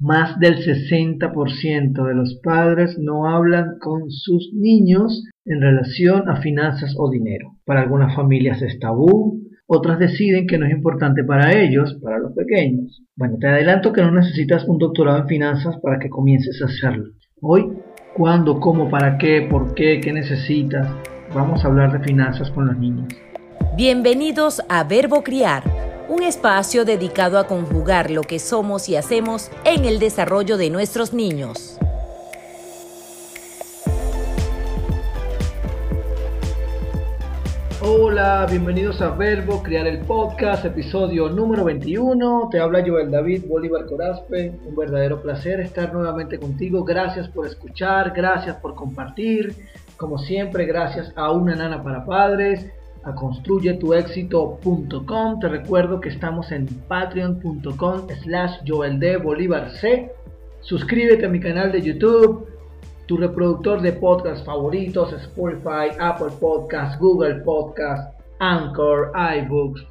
Más del 60% de los padres no hablan con sus niños en relación a finanzas o dinero. Para algunas familias es tabú, otras deciden que no es importante para ellos, para los pequeños. Bueno, te adelanto que no necesitas un doctorado en finanzas para que comiences a hacerlo. Hoy, cuándo, cómo, para qué, por qué, qué necesitas, vamos a hablar de finanzas con los niños. Bienvenidos a Verbo Criar un espacio dedicado a conjugar lo que somos y hacemos en el desarrollo de nuestros niños. Hola, bienvenidos a Verbo, Crear el Podcast, episodio número 21. Te habla Joel David Bolívar Corazpe. Un verdadero placer estar nuevamente contigo. Gracias por escuchar, gracias por compartir. Como siempre, gracias a Una Nana para Padres a construyetuexito.com. Te recuerdo que estamos en patreon.com slash C. Suscríbete a mi canal de YouTube, tu reproductor de podcast favoritos, Spotify, Apple Podcasts, Google Podcasts, Anchor, iBooks,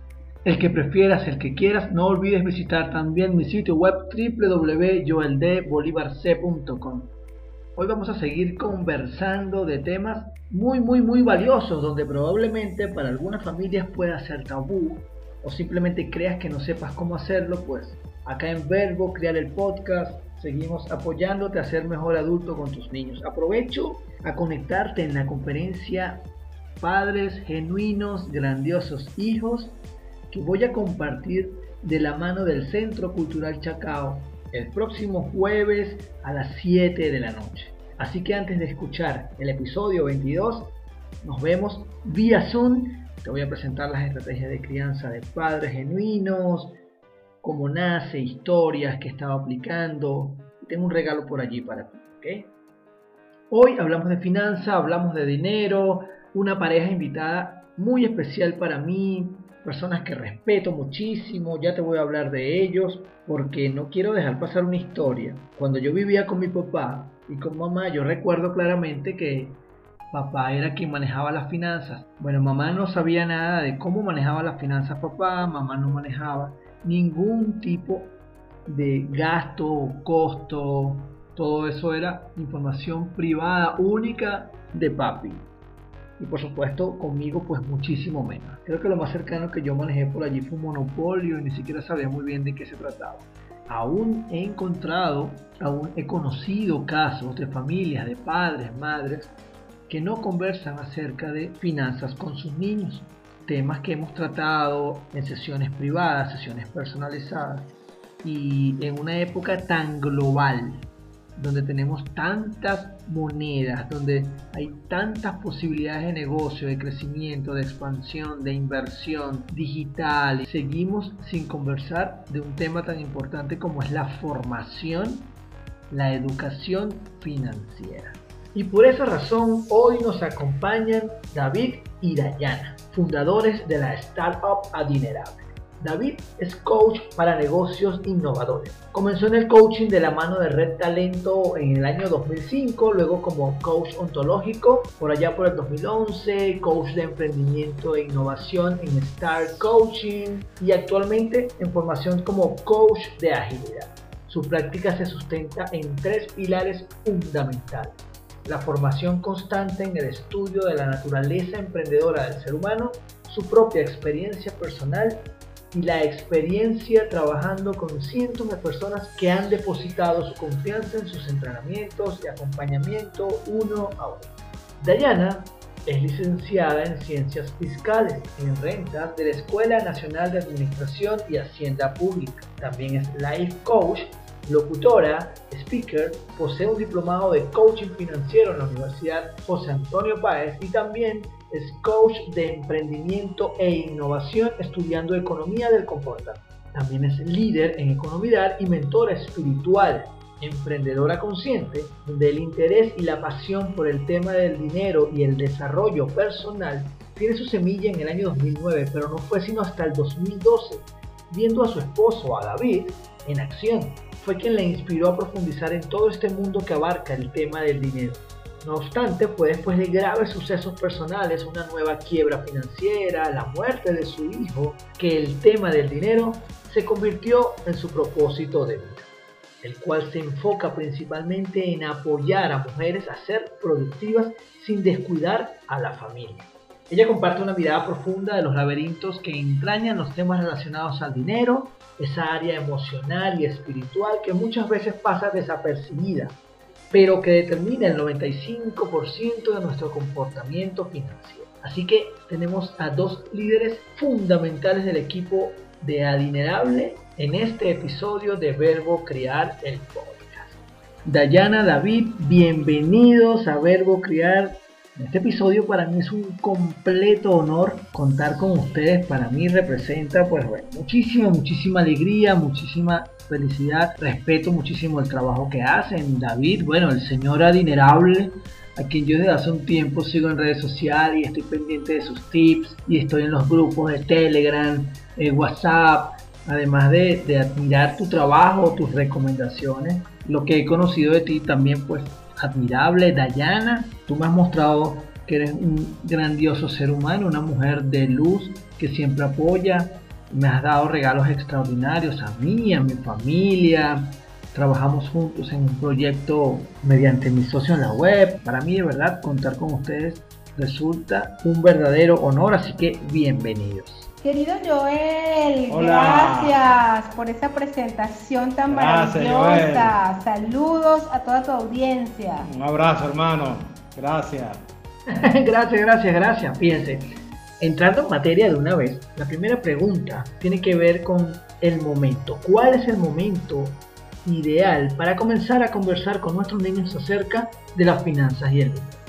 el que prefieras, el que quieras. No olvides visitar también mi sitio web www.joeldbolivarc.com. Hoy vamos a seguir conversando de temas muy, muy, muy valiosos, donde probablemente para algunas familias pueda ser tabú o simplemente creas que no sepas cómo hacerlo, pues acá en Verbo, crear el podcast, seguimos apoyándote a ser mejor adulto con tus niños. Aprovecho a conectarte en la conferencia Padres Genuinos, Grandiosos Hijos, que voy a compartir de la mano del Centro Cultural Chacao el próximo jueves a las 7 de la noche. Así que antes de escuchar el episodio 22, nos vemos vía Zoom. Te voy a presentar las estrategias de crianza de padres genuinos, cómo nace, historias que estaba aplicando. Tengo un regalo por allí para ti. Hoy hablamos de finanzas, hablamos de dinero, una pareja invitada muy especial para mí, personas que respeto muchísimo, ya te voy a hablar de ellos, porque no quiero dejar pasar una historia. Cuando yo vivía con mi papá y con mamá, yo recuerdo claramente que papá era quien manejaba las finanzas. Bueno, mamá no sabía nada de cómo manejaba las finanzas papá, mamá no manejaba ningún tipo de gasto, costo, todo eso era información privada única de papi y por supuesto conmigo pues muchísimo menos. Creo que lo más cercano que yo manejé por allí fue un monopolio y ni siquiera sabía muy bien de qué se trataba. Aún he encontrado, aún he conocido casos de familias, de padres, madres, que no conversan acerca de finanzas con sus niños. Temas que hemos tratado en sesiones privadas, sesiones personalizadas y en una época tan global donde tenemos tantas monedas, donde hay tantas posibilidades de negocio, de crecimiento, de expansión, de inversión digital. Seguimos sin conversar de un tema tan importante como es la formación, la educación financiera. Y por esa razón hoy nos acompañan David y Dayana, fundadores de la startup Adinerable. David es coach para negocios innovadores. Comenzó en el coaching de la mano de Red Talento en el año 2005, luego como coach ontológico por allá por el 2011, coach de emprendimiento e innovación en Star Coaching y actualmente en formación como coach de agilidad. Su práctica se sustenta en tres pilares fundamentales. La formación constante en el estudio de la naturaleza emprendedora del ser humano, su propia experiencia personal y la experiencia trabajando con cientos de personas que han depositado su confianza en sus entrenamientos y acompañamiento uno a uno. Dayana es licenciada en Ciencias Fiscales en Rentas de la Escuela Nacional de Administración y Hacienda Pública. También es Life Coach, locutora, speaker, posee un diplomado de coaching financiero en la Universidad José Antonio Páez y también es coach de emprendimiento e innovación estudiando economía del comportamiento. También es líder en economía y mentora espiritual, emprendedora consciente, donde el interés y la pasión por el tema del dinero y el desarrollo personal tiene su semilla en el año 2009, pero no fue sino hasta el 2012, viendo a su esposo, a David, en acción. Fue quien le inspiró a profundizar en todo este mundo que abarca el tema del dinero. No obstante, fue después de graves sucesos personales, una nueva quiebra financiera, la muerte de su hijo, que el tema del dinero se convirtió en su propósito de vida. el cual se enfoca principalmente en apoyar a mujeres a ser productivas sin descuidar a la familia. Ella comparte una mirada profunda de los laberintos que entrañan los temas relacionados al dinero, esa área emocional y espiritual que muchas veces pasa desapercibida, pero que determina el 95% de nuestro comportamiento financiero. Así que tenemos a dos líderes fundamentales del equipo de Adinerable en este episodio de Verbo Criar el Podcast. Dayana, David, bienvenidos a Verbo Criar. Este episodio para mí es un completo honor contar con ustedes. Para mí representa pues muchísima, muchísima alegría, muchísima felicidad, respeto muchísimo el trabajo que hacen. David, bueno, el señor adinerable, a quien yo desde hace un tiempo sigo en redes sociales y estoy pendiente de sus tips y estoy en los grupos de Telegram, eh, WhatsApp, además de, de admirar tu trabajo, tus recomendaciones, lo que he conocido de ti también pues admirable, Dayana, tú me has mostrado que eres un grandioso ser humano, una mujer de luz que siempre apoya, me has dado regalos extraordinarios a mí, a mi familia, trabajamos juntos en un proyecto mediante mi socio en la web. Para mí de verdad contar con ustedes resulta un verdadero honor, así que bienvenidos. Querido Joel, gracias por esa presentación tan maravillosa. Saludos a toda tu audiencia. Un abrazo, hermano. Gracias. gracias, gracias, gracias. Fíjense, entrando en materia de una vez, la primera pregunta tiene que ver con el momento. ¿Cuál es el momento ideal para comenzar a conversar con nuestros niños acerca de las finanzas y el dinero?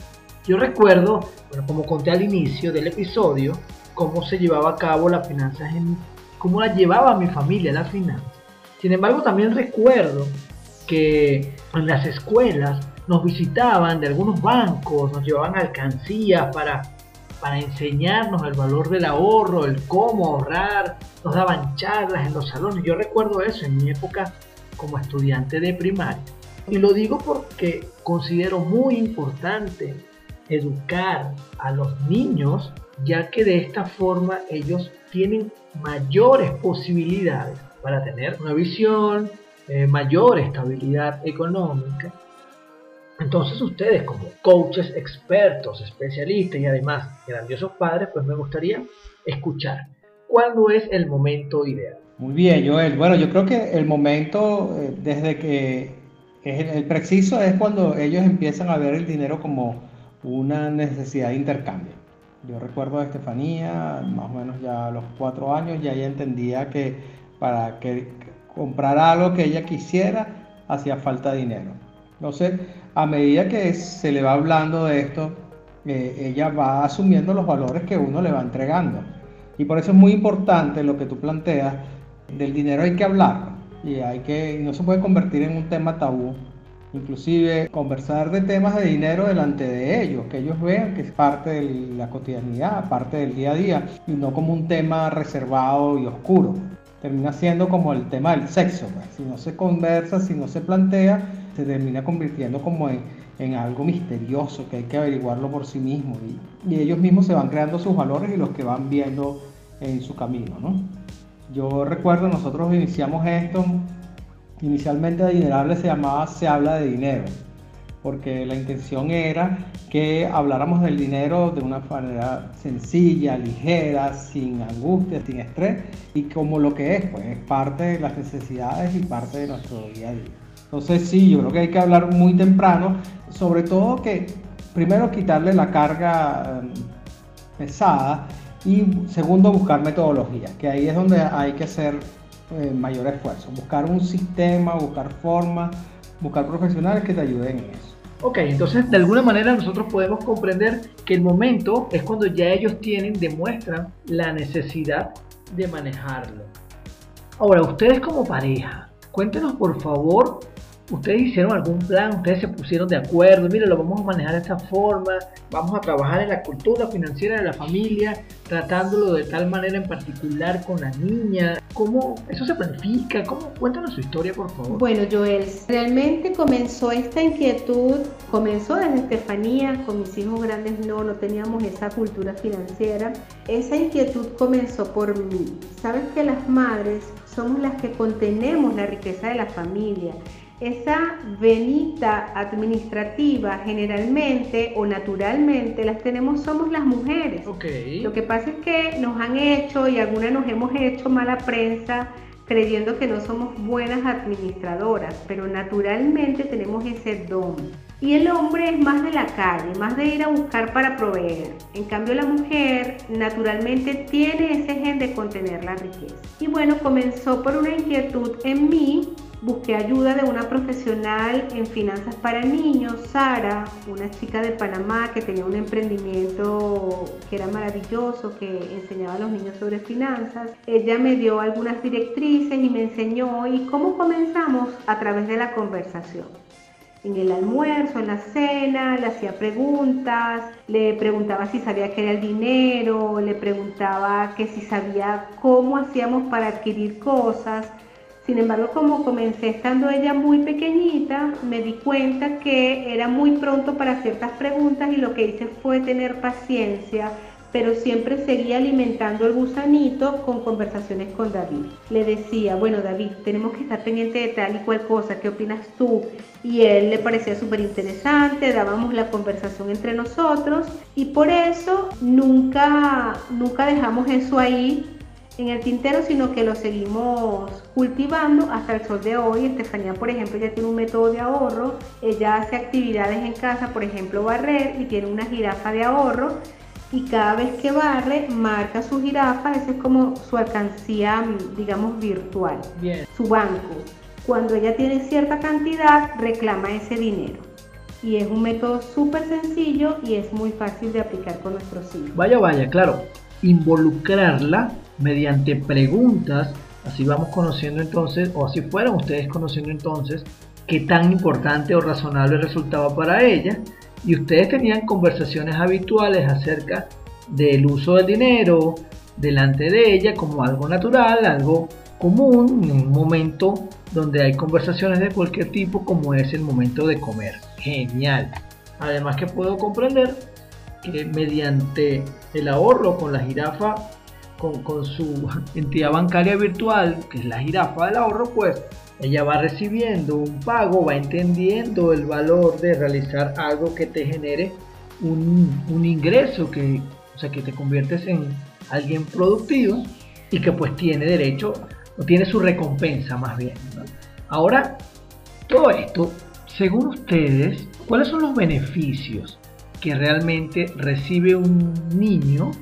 Yo recuerdo, bueno, como conté al inicio del episodio, cómo se llevaba a cabo las finanzas, en, cómo la llevaba mi familia las finanzas. Sin embargo, también recuerdo que en las escuelas nos visitaban de algunos bancos, nos llevaban alcancías para, para enseñarnos el valor del ahorro, el cómo ahorrar, nos daban charlas en los salones. Yo recuerdo eso en mi época como estudiante de primaria. Y lo digo porque considero muy importante educar a los niños ya que de esta forma ellos tienen mayores posibilidades para tener una visión, eh, mayor estabilidad económica. Entonces ustedes como coaches, expertos, especialistas y además grandiosos padres, pues me gustaría escuchar cuándo es el momento ideal. Muy bien, Joel. Bueno, yo creo que el momento eh, desde que es el, preciso es cuando ellos empiezan a ver el dinero como una necesidad de intercambio. Yo recuerdo a Estefanía, más o menos ya a los cuatro años, ya ella entendía que para que comprar algo que ella quisiera hacía falta dinero. Entonces, a medida que se le va hablando de esto, eh, ella va asumiendo los valores que uno le va entregando. Y por eso es muy importante lo que tú planteas, del dinero hay que hablar y hay que, no se puede convertir en un tema tabú inclusive conversar de temas de dinero delante de ellos, que ellos vean que es parte de la cotidianidad, parte del día a día, y no como un tema reservado y oscuro. Termina siendo como el tema del sexo, pues. si no se conversa, si no se plantea, se termina convirtiendo como en, algo misterioso que hay que averiguarlo por sí mismo y, ellos mismos se van creando sus valores y los que van viendo en su camino. ¿no? Yo recuerdo, nosotros iniciamos esto Inicialmente Adinerable se llamaba Se habla de dinero, porque la intención era que habláramos del dinero de una manera sencilla, ligera, sin angustia, sin estrés, y como lo que es, pues es parte de las necesidades y parte de nuestro día a día. Entonces sí, yo creo que hay que hablar muy temprano, sobre todo que primero quitarle la carga em, pesada y segundo buscar metodologías, que ahí es donde hay que hacer eh, mayor esfuerzo. Buscar un sistema, buscar formas, buscar profesionales que te ayuden en eso. Ok, entonces de alguna manera nosotros podemos comprender que el momento es cuando ya ellos tienen, demuestran la necesidad de manejarlo. Ahora, ustedes como pareja, cuéntenos por favor ustedes hicieron algún plan, ustedes se pusieron de acuerdo, mire, lo vamos a manejar de esta forma, vamos a trabajar en la cultura financiera de la familia, tratándolo de tal manera en particular con la niña. ¿Cómo eso se planifica? ¿Cómo? Cuéntanos su historia, por favor. Bueno, Joel, realmente comenzó esta inquietud, comenzó desde Estefanía, con mis hijos grandes no, no teníamos esa cultura financiera. Esa inquietud comenzó por mí. Sabes que las madres somos las que contenemos la riqueza de la familia. Esa venita administrativa generalmente o naturalmente las tenemos somos las mujeres. Lo que pasa es que nos han hecho y algunas nos hemos hecho mala prensa creyendo que no somos buenas administradoras, pero naturalmente tenemos ese don. Y el hombre es más de la calle, más de ir a buscar para proveer. En cambio la mujer naturalmente tiene ese gen de contener la riqueza. Y bueno, comenzó por una inquietud en mí Busqué ayuda de una profesional en finanzas para niños, Sara, una chica de Panamá que tenía un emprendimiento que era maravilloso, que enseñaba a los niños sobre finanzas. Ella me dio algunas directrices y me enseñó y cómo comenzamos a través de la conversación en el almuerzo, en la cena, le hacía preguntas, le preguntaba si sabía qué era el dinero, le preguntaba que si sabía cómo hacíamos para adquirir cosas. Sin embargo, como comencé estando ella muy pequeñita, me di cuenta que era muy pronto para ciertas preguntas y lo que hice fue tener paciencia, pero siempre seguía alimentando el gusanito con conversaciones con David. Le decía, bueno David, tenemos que estar pendiente de tal y cual cosa, ¿qué opinas tú? Y él le parecía súper interesante, dábamos la conversación entre nosotros y por eso nunca, nunca dejamos eso ahí en el tintero, sino que lo seguimos cultivando hasta el sol de hoy. Estefanía, por ejemplo, ya tiene un método de ahorro, ella hace actividades en casa, por ejemplo, barrer y tiene una jirafa de ahorro y cada vez que barre marca su jirafa, esa es como su alcancía, digamos, virtual, su banco. Cuando ella tiene cierta cantidad, reclama ese dinero. Y es un método súper sencillo y es muy fácil de aplicar con nuestros hijos. Vaya, vaya, claro, involucrarla mediante preguntas, así vamos conociendo entonces, o así fueran ustedes conociendo entonces, qué tan importante o razonable resultaba para ella, y ustedes tenían conversaciones habituales acerca del uso del dinero delante de ella como algo natural, algo común, en un momento donde hay conversaciones de cualquier tipo como es el momento de comer. Genial. Además que puedo comprender que mediante el ahorro con la jirafa con, su entidad bancaria virtual, que es la jirafa del ahorro, pues ella va recibiendo un pago, va entendiendo el valor de realizar algo que te genere un, ingreso, que, o sea, que te conviertes en alguien productivo y que pues tiene derecho, o tiene su recompensa más bien. Ahora, todo esto, según ustedes, ¿cuáles son los beneficios que realmente recibe un niño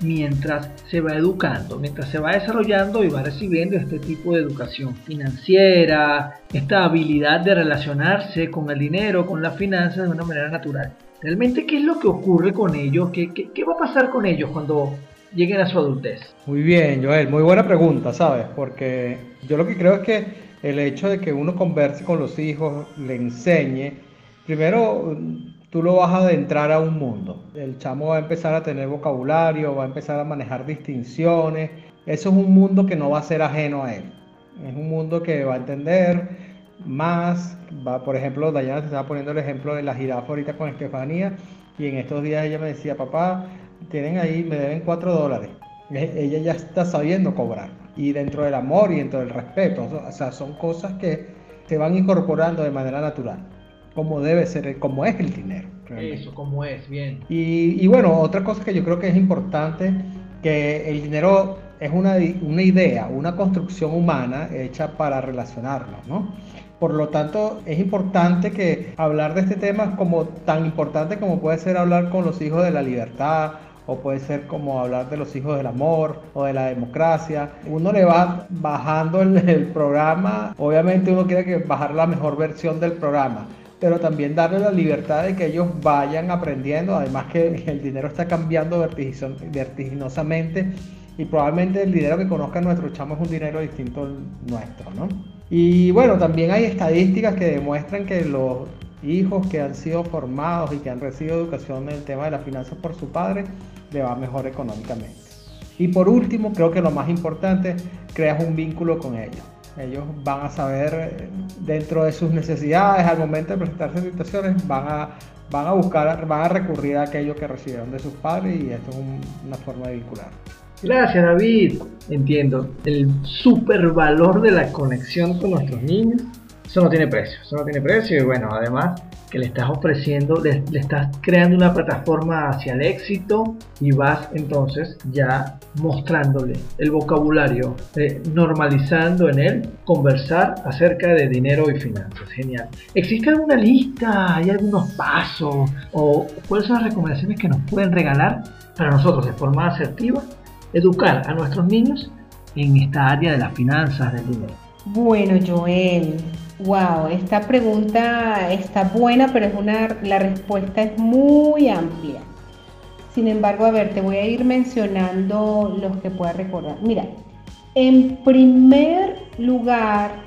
mientras se va educando, mientras se va desarrollando y va recibiendo este tipo de educación financiera, esta habilidad de relacionarse con el dinero, con las finanzas de una manera natural. Realmente, ¿qué es lo que ocurre con ellos? ¿Qué, qué, va a pasar con ellos cuando lleguen a su adultez? Muy bien, Joel, muy buena pregunta, ¿sabes? Porque yo lo que creo es que el hecho de que uno converse con los hijos, le enseñe, primero tú lo vas a adentrar a un mundo. El chamo va a empezar a tener vocabulario, va a empezar a manejar distinciones. Eso es un mundo que no va a ser ajeno a él. Es un mundo que va a entender más. Va, por ejemplo, Dayana te estaba poniendo el ejemplo de la jirafa ahorita con Estefanía. Y en estos días ella me decía, papá, tienen ahí, me deben cuatro dólares. Ella ya está sabiendo cobrar. Y dentro del amor y dentro del respeto. O sea, son cosas que se van incorporando de manera natural como debe ser, como es el dinero. Eso, como es, bien. Y, y, bueno, otra cosa que yo creo que es importante, que el dinero es una, una idea, una construcción humana hecha para relacionarnos, ¿no? Por lo tanto, es importante que hablar de este tema como tan importante como puede ser hablar con los hijos de la libertad, o puede ser como hablar de los hijos del amor o de la democracia. Uno le va bajando el, el programa, obviamente uno quiere que bajar la mejor versión del programa, pero también darle la libertad de que ellos vayan aprendiendo, además que el dinero está cambiando vertiginosamente y probablemente el dinero que conozcan nuestros chamos es un dinero distinto al nuestro, ¿no? Y bueno, también hay estadísticas que demuestran que los hijos que han sido formados y que han recibido educación en el tema de las finanzas por su padre, le va mejor económicamente. Y por último, creo que lo más importante, creas un vínculo con ellos. Ellos van a saber eh, dentro de sus necesidades al momento de presentarse situaciones, van a, van a buscar, van a recurrir a aquello que recibieron de sus padres y esto es una forma de vincular. Gracias David. Entiendo. El super valor de la conexión con nuestros niños. Eso no tiene precio. Eso no tiene precio. Y bueno, además que le estás ofreciendo, le, estás creando una plataforma hacia el éxito y vas entonces ya mostrándole el vocabulario, eh, normalizando en él conversar acerca de dinero y finanzas. Genial. ¿Existe alguna lista? ¿Hay algunos pasos? ¿O cuáles son las recomendaciones que nos pueden regalar para nosotros de forma asertiva educar a nuestros niños en esta área de las finanzas del dinero? Bueno, Joel, wow, esta pregunta está buena, pero es una, la respuesta es muy amplia. Sin embargo, a ver, te voy a ir mencionando los que puedas recordar. Mira, en primer lugar,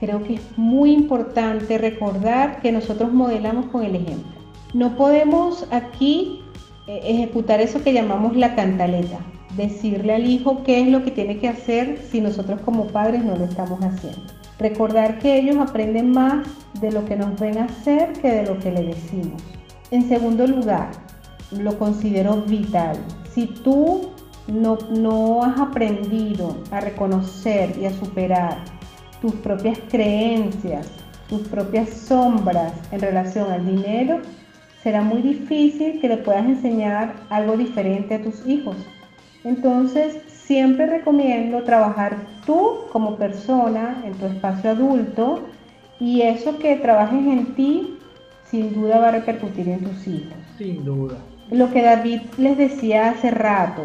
creo que es muy importante recordar que nosotros modelamos con el ejemplo. No podemos aquí eh, ejecutar eso que llamamos la cantaleta decirle al hijo qué es lo que tiene que hacer si nosotros como padres no lo estamos haciendo. Recordar que ellos aprenden más de lo que nos ven hacer que de lo que le decimos. En segundo lugar, lo considero vital. Si tú no, no has aprendido a reconocer y a superar tus propias creencias, tus propias sombras en relación al dinero, será muy difícil que le puedas enseñar algo diferente a tus hijos. Entonces, siempre recomiendo trabajar tú como persona en tu espacio adulto y eso que trabajes en ti sin duda va a repercutir en tus hijos. Sin duda. Lo que David les decía hace rato,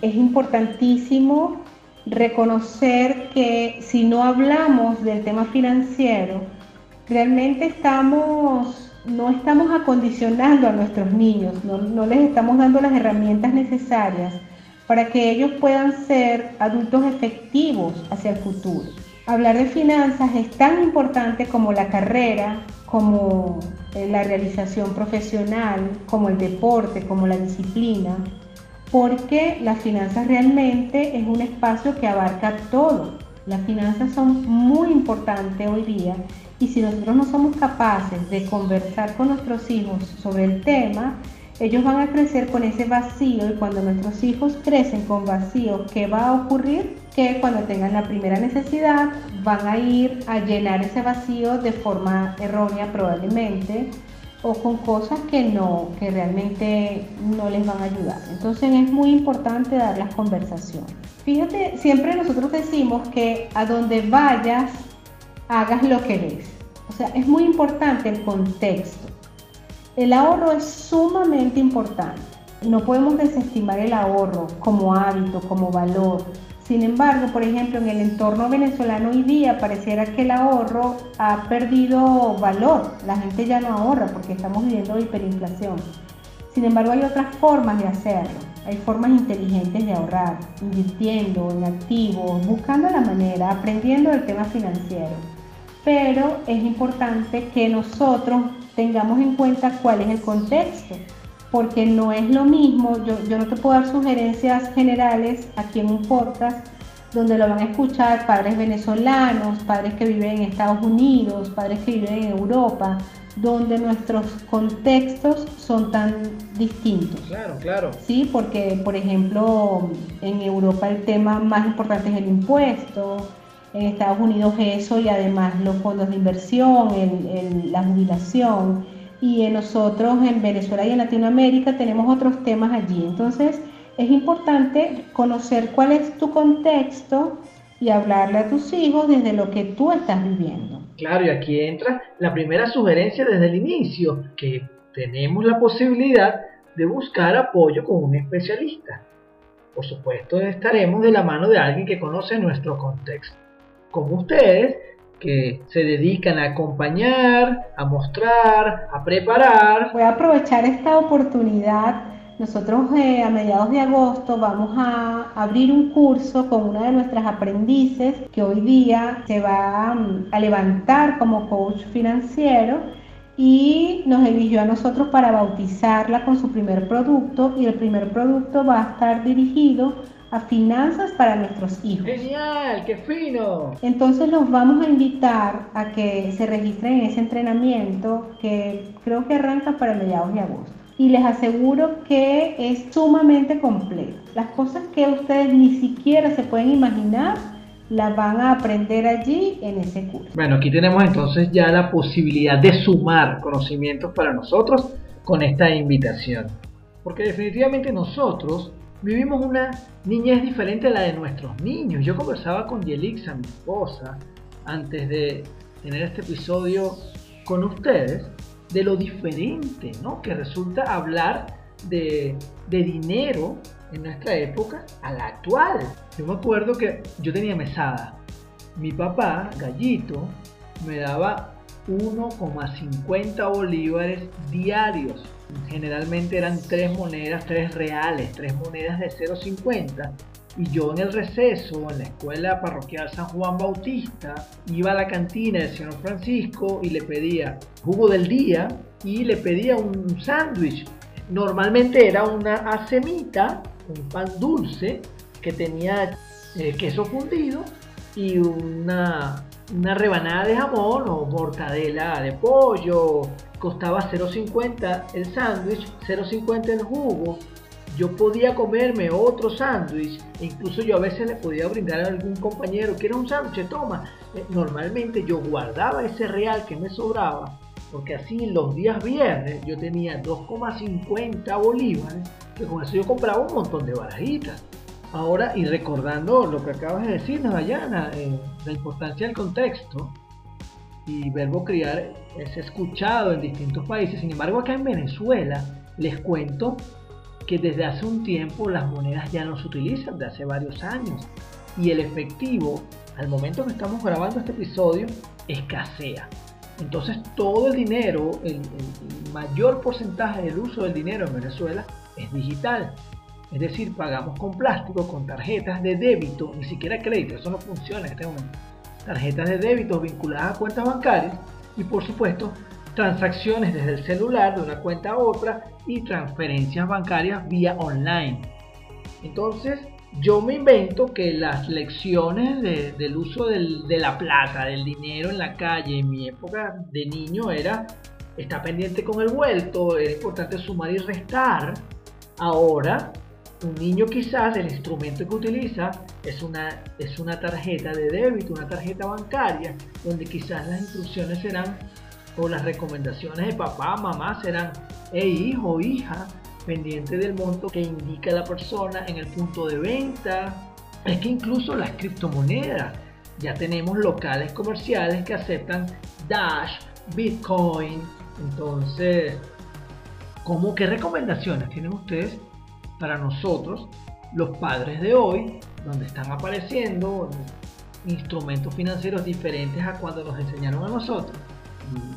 es importantísimo reconocer que si no hablamos del tema financiero, realmente estamos, no estamos acondicionando a nuestros niños, no, no les estamos dando las herramientas necesarias para que ellos puedan ser adultos efectivos hacia el futuro. Hablar de finanzas es tan importante como la carrera, como eh, la realización profesional, como el deporte, como la disciplina, porque las finanzas realmente es un espacio que abarca todo. Las finanzas son muy importantes hoy día y si nosotros no somos capaces de conversar con nuestros hijos sobre el tema, ellos van a crecer con ese vacío y cuando nuestros hijos crecen con vacío, ¿qué va a ocurrir? Que cuando tengan la primera necesidad van a ir a llenar ese vacío de forma errónea probablemente o con cosas que no, que realmente no les van a ayudar. Entonces es muy importante dar las conversaciones. Fíjate, siempre nosotros decimos que a donde vayas, hagas lo que ves. O sea, es muy importante el contexto. El ahorro es sumamente importante. No podemos desestimar el ahorro como hábito, como valor. Sin embargo, por ejemplo, en el entorno venezolano hoy día pareciera que el ahorro ha perdido valor. La gente ya no ahorra porque estamos viviendo hiperinflación. Sin embargo, hay otras formas de hacerlo. Hay formas inteligentes de ahorrar, invirtiendo en activos, buscando la manera, aprendiendo el tema financiero. Pero es importante que nosotros tengamos en cuenta cuál es el contexto, porque no es lo mismo, yo, yo no te puedo dar sugerencias generales aquí en un podcast donde lo van a escuchar padres venezolanos, padres que viven en Estados Unidos, padres que viven en Europa, donde nuestros contextos son tan distintos. Claro, claro. Sí, porque por ejemplo en Europa el tema más importante es el impuesto, en Estados Unidos eso y además los fondos de inversión, la jubilación. Y en nosotros en Venezuela y en Latinoamérica tenemos otros temas allí. Entonces es importante conocer cuál es tu contexto y hablarle a tus hijos desde lo que tú estás viviendo. Claro, y aquí entra la primera sugerencia desde el inicio, que tenemos la posibilidad de buscar apoyo con un especialista. Por supuesto, estaremos de la mano de alguien que conoce nuestro contexto como ustedes, que se dedican a acompañar, a mostrar, a preparar. Voy a aprovechar esta oportunidad. Nosotros eh, a mediados de agosto vamos a abrir un curso con una de nuestras aprendices que hoy día se va mm, a levantar como coach financiero y nos eligió a nosotros para bautizarla con su primer producto y el primer producto va a estar dirigido a finanzas para nuestros hijos. Genial, qué fino. Entonces los vamos a invitar a que se registren en ese entrenamiento que creo que arranca para mediados de agosto. y les aseguro que es sumamente completo. Las cosas que ustedes ni siquiera se pueden imaginar las van a aprender allí en ese curso. Bueno, aquí tenemos entonces ya la posibilidad de sumar conocimientos para nosotros con esta invitación. Porque definitivamente nosotros vivimos una niñez diferente a la de nuestros niños. Yo conversaba con Yelixa, mi esposa, antes de tener este episodio con ustedes, de lo diferente ¿no? que resulta hablar de, de dinero en nuestra época a la actual. Yo me acuerdo que yo tenía mesada. Mi papá, Gallito, me daba 1,50 bolívares diarios. Generalmente eran tres monedas, tres reales, tres monedas de 0,50. Y yo en el receso, en la escuela parroquial San Juan Bautista, iba a la cantina del señor Francisco y le pedía jugo del día y le pedía un sándwich. Normalmente era una acemita, un pan dulce que tenía eh, queso fundido y una una rebanada de jamón o mortadela de pollo, costaba 0.50 el sándwich, 0.50 el jugo. Yo podía comerme otro sándwich, e incluso yo a veces le podía brindar a algún compañero, que era un sándwich, toma. Eh, normalmente yo guardaba ese real que me sobraba, porque así los días viernes yo tenía 2,50 bolívares, que con eso yo compraba un montón de barajitas. Ahora, y recordando lo que acabas de decirnos, Dayana, eh, la importancia del contexto, y verbo criar es escuchado en distintos países. Sin embargo, acá en Venezuela, les cuento que desde hace un tiempo las monedas ya no se utilizan, de hace varios años. Y el efectivo, al momento que estamos grabando este episodio, escasea. Entonces todo el dinero, el mayor porcentaje del uso del dinero en Venezuela es digital. Es decir, pagamos con plástico, con tarjetas de débito, ni siquiera crédito, eso no funciona en este momento. Tarjetas de débito vinculadas a cuentas bancarias y por supuesto transacciones desde el celular de una cuenta a otra y transferencias bancarias vía online. Entonces, yo me invento que las lecciones del uso de la plata, del dinero en la calle en mi época de niño era, está pendiente con el vuelto, era importante sumar y restar. Ahora un niño quizás el instrumento que utiliza es una, es una tarjeta de débito, una tarjeta bancaria, donde quizás las instrucciones serán, o las recomendaciones de papá, mamá serán, hey hijo, hija, pendiente del monto que indica la persona en el punto de venta. Es que incluso las criptomonedas, ya tenemos locales comerciales que aceptan Dash, Bitcoin. Entonces, ¿cómo qué recomendaciones tienen ustedes para nosotros, los padres de hoy, donde están apareciendo instrumentos financieros diferentes a cuando nos enseñaron a nosotros.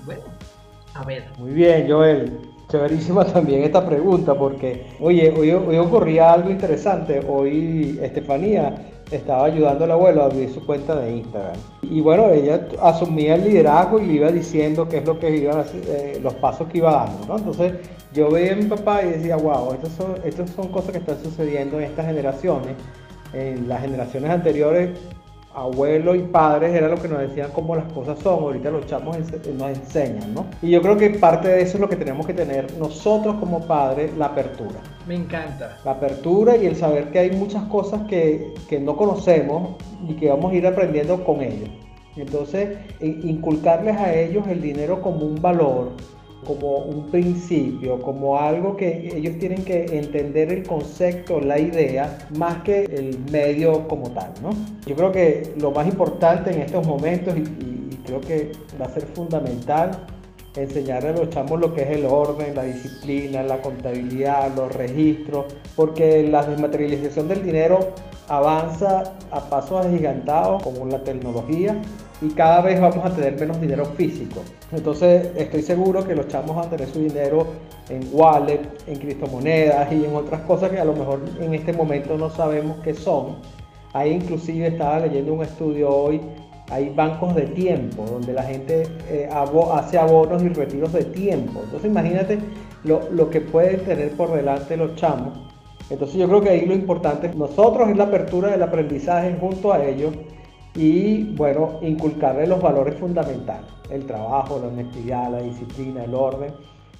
bueno, a ver. Muy bien, Joel. Chéverísima también esta pregunta porque, oye, hoy, hoy ocurría algo interesante. Hoy Estefanía estaba ayudando al abuelo a abrir su cuenta de Instagram. Y bueno, ella asumía el liderazgo y le iba diciendo qué es lo que iban a hacer, eh, los pasos que iba dando, ¿no? Entonces yo veía a mi papá y decía, wow, estas son, estas son cosas que están sucediendo en estas generaciones. En las generaciones anteriores abuelos y padres era lo que nos decían cómo las cosas son, ahorita los chamos nos enseñan, ¿no? Y yo creo que parte de eso es lo que tenemos que tener nosotros como padres, la apertura. Me encanta. La apertura y el saber que hay muchas cosas que, que no conocemos y que vamos a ir aprendiendo con ellos. Entonces, inculcarles a ellos el dinero como un valor, como un principio, como algo que ellos tienen que entender el concepto, la idea, más que el medio como tal, ¿no? Yo creo que lo más importante en estos momentos, y, creo que va a ser fundamental, enseñarle a los chamos lo que es el orden, la disciplina, la contabilidad, los registros, porque la desmaterialización del dinero avanza a pasos agigantados con la tecnología y cada vez vamos a tener menos dinero físico. Entonces estoy seguro que los chamos van a tener su dinero en wallet, en criptomonedas y en otras cosas que a lo mejor en este momento no sabemos qué son. Ahí inclusive estaba leyendo un estudio hoy, hay bancos de tiempo donde la gente eh, hace abonos y retiros de tiempo. Entonces imagínate lo, lo que pueden tener por delante los chamos. Entonces yo creo que ahí lo importante nosotros es la apertura del aprendizaje junto a ellos y bueno, inculcarle los valores fundamentales, el trabajo, la honestidad, la disciplina, el orden.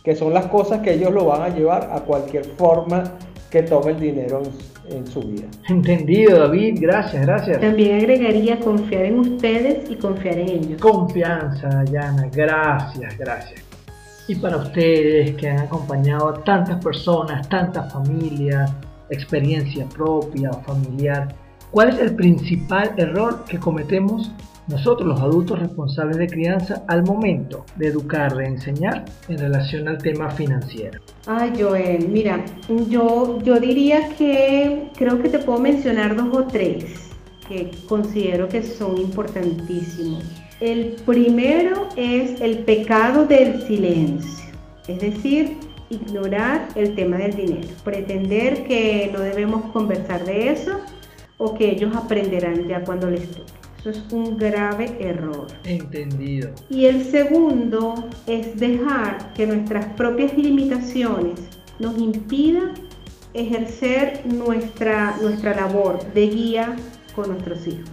que son las cosas que ellos lo van a llevar a cualquier forma que tome el dinero en, su vida. Entendido, David, gracias, gracias. También agregaría confiar en ustedes y confiar en ellos. Confianza, Dayana, gracias, gracias. Y para ustedes que han acompañado a tantas personas, tantas familias, experiencia propia o familiar, ¿cuál es el principal error que cometemos nosotros los adultos responsables de crianza al momento de educar, de enseñar en relación al tema financiero? Ay, Joel, mira, yo, yo diría que creo que te puedo mencionar dos o tres que considero que son importantísimos. El primero es el pecado del silencio, es decir, ignorar el tema del dinero, pretender que no debemos conversar de eso o que ellos aprenderán ya cuando les toque. Eso es un grave error. Entendido. Y el segundo es dejar que nuestras propias limitaciones nos impidan ejercer nuestra, nuestra labor de guía con nuestros hijos.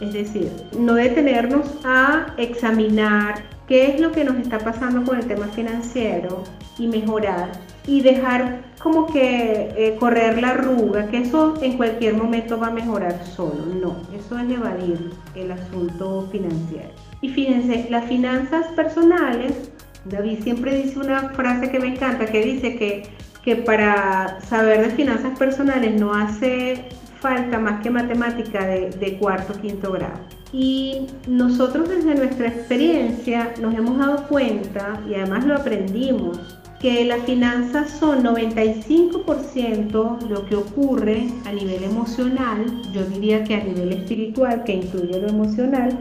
Es decir, no detenernos a examinar qué es lo que nos está pasando con el tema financiero y mejorar y dejar como que eh, correr la arruga, que eso en cualquier momento va a mejorar solo. No, eso es evadir el asunto financiero. Y fíjense, las finanzas personales, David siempre dice una frase que me encanta, que dice que, que para saber de finanzas personales no hace falta más que matemática de, de cuarto, quinto grado. Y nosotros desde nuestra experiencia nos hemos dado cuenta, y además lo aprendimos, que las finanzas son 95% lo que ocurre a nivel emocional, yo diría que a nivel espiritual, que incluye lo emocional,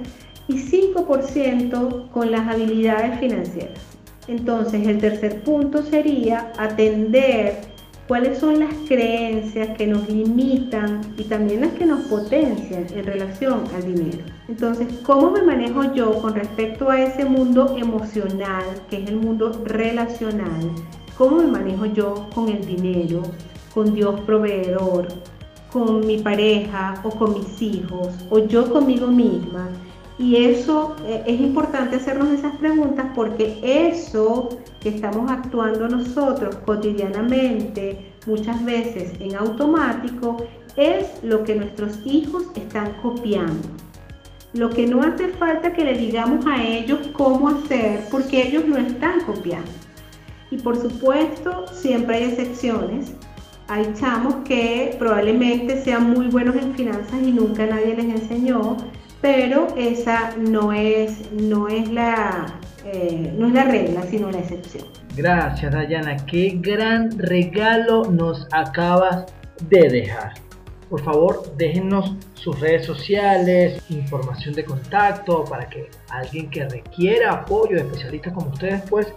y 5% con las habilidades financieras. Entonces el tercer punto sería atender cuáles son las creencias que nos limitan y también las que nos potencian en relación al dinero. Entonces, ¿cómo me manejo yo con respecto a ese mundo emocional, que es el mundo relacional? ¿Cómo me manejo yo con el dinero, con Dios proveedor, con mi pareja o con mis hijos o yo conmigo misma? Y eso eh, es importante hacernos esas preguntas porque eso que estamos actuando nosotros cotidianamente, muchas veces en automático, es lo que nuestros hijos están copiando. Lo que no hace falta que le digamos a ellos cómo hacer porque ellos lo están copiando. Y por supuesto, siempre hay excepciones. Hay chamos que probablemente sean muy buenos en finanzas y nunca nadie les enseñó pero esa no es, no es, la, eh, no es la regla, sino la excepción. Gracias, Dayana. Qué gran regalo nos acabas de dejar. Por favor, déjenos sus redes sociales, información de contacto para que alguien que requiera apoyo de especialistas como ustedes, pues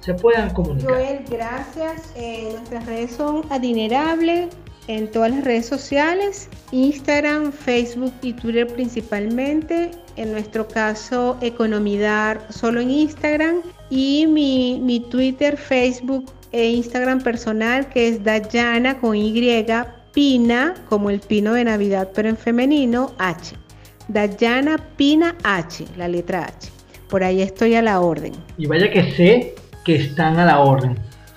se puedan comunicar. Joel, gracias. Eh, nuestras redes son adinerables en todas las redes sociales, Instagram, Facebook y Twitter principalmente. En nuestro caso, Economidar solo en Instagram y mi, mi Twitter, Facebook e Instagram personal que es Dayana con Y, Pina, como el pino de Navidad, pero en femenino, H. Dayana Pina H, la letra H. Por ahí estoy a la orden. Y vaya que sé que están a la orden.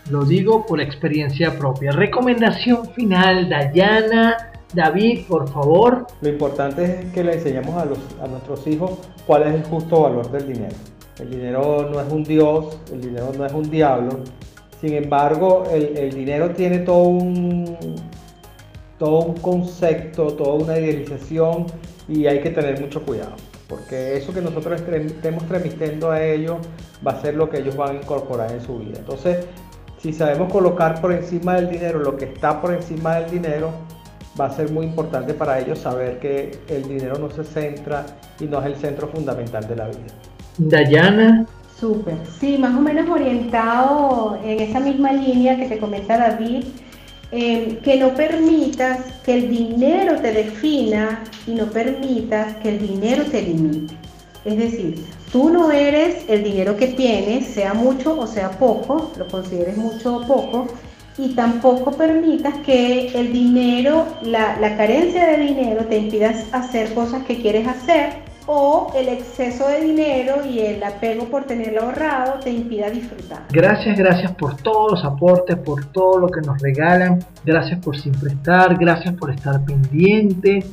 Lo digo por experiencia propia. Recomendación final, Dayana, David, por favor. Lo importante es que le enseñamos a, los, a nuestros hijos cuál es el justo valor del dinero. El dinero no es un dios, el dinero no es un diablo. Sin embargo, el, dinero tiene todo un, todo un concepto, toda una idealización y hay que tener mucho cuidado. Porque eso que nosotros estemos transmitiendo a ellos va a ser lo que ellos van a incorporar en su vida. Entonces, si sabemos colocar por encima del dinero lo que está por encima del dinero, va a ser muy importante para ellos saber que el dinero no se centra y no es el centro fundamental de la vida. Dayana. Súper, sí, más o menos orientado en esa misma línea que te comenta David, eh, que no permitas que el dinero te defina y no permitas que el dinero te limite. Es decir, Tú no eres el dinero que tienes, sea mucho o sea poco, lo consideres mucho o poco, y tampoco permitas que el dinero, la, carencia de dinero te impida hacer cosas que quieres hacer o el exceso de dinero y el apego por tenerlo ahorrado te impida disfrutar. Gracias, gracias por todos los aportes, por todo lo que nos regalan. Gracias por siempre estar, gracias por estar pendiente.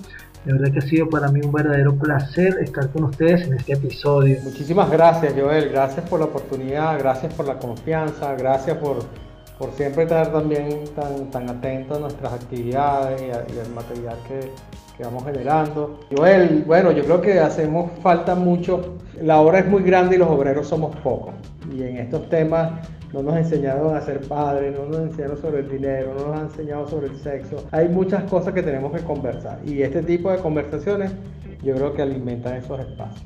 De verdad que ha sido para mí un verdadero placer estar con ustedes en este episodio. Muchísimas gracias, Joel. Gracias por la oportunidad, gracias por la confianza, gracias por, por siempre estar también tan, tan atento a nuestras actividades y, al material que, que vamos generando. Joel, bueno, yo creo que hacemos falta mucho. La obra es muy grande y los obreros somos pocos. Y en estos temas no nos enseñaron a ser padres, no nos enseñaron sobre el dinero, no nos han enseñado sobre el sexo. Hay muchas cosas que tenemos que conversar y este tipo de conversaciones yo creo que alimentan esos espacios.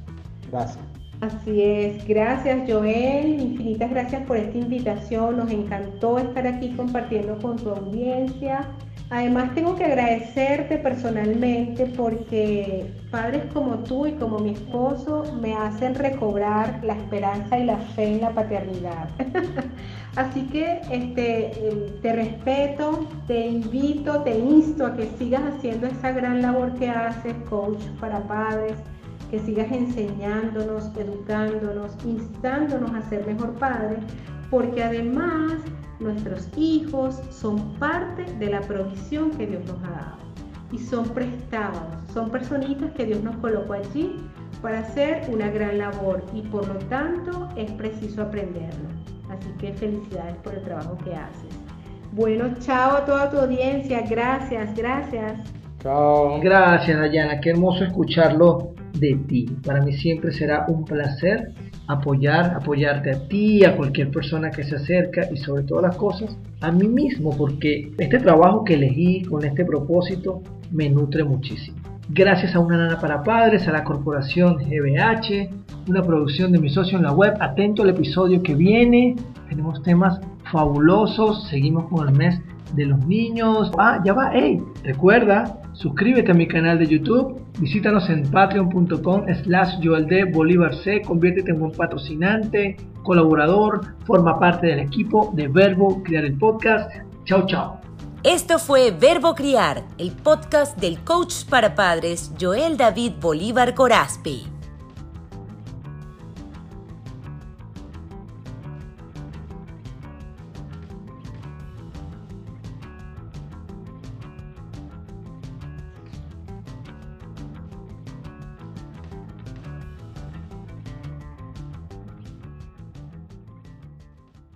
Gracias. Así es, gracias Joel, infinitas gracias por esta invitación, nos encantó estar aquí compartiendo con tu audiencia Además tengo que agradecerte personalmente porque padres como tú y como mi esposo me hacen recobrar la esperanza y la fe en la paternidad. Así que este, eh, te respeto, te invito, te insto a que sigas haciendo esa gran labor que haces, coach para padres, que sigas enseñándonos, educándonos, instándonos a ser mejor padres, porque además Nuestros hijos son parte de la provisión que Dios nos ha dado y son prestados, son personitas que Dios nos colocó allí para hacer una gran labor y por lo tanto es preciso aprenderlo. Así que felicidades por el trabajo que haces. Bueno, chao a toda tu audiencia, gracias, gracias. Chao. Gracias, Dayana, qué hermoso escucharlo de ti. Para mí siempre será un placer apoyar, apoyarte a ti, a cualquier persona que se acerca y sobre todas las cosas, a mí mismo, porque este trabajo que elegí con este propósito me nutre muchísimo. Gracias a Una Nana para Padres, a la corporación GBH, una producción de mi socio en la web. Atento al episodio que viene. Tenemos temas fabulosos. Seguimos con el mes de los niños. Ah, ya va, hey, recuerda, suscríbete a mi canal de YouTube, visítanos en patreon.com slash Bolívar C, conviértete en un patrocinante, colaborador, forma parte del equipo de Verbo Crear el Podcast. Chao, chao. Esto fue Verbo Criar, el podcast del coach para padres Joel David Bolívar Corazpi.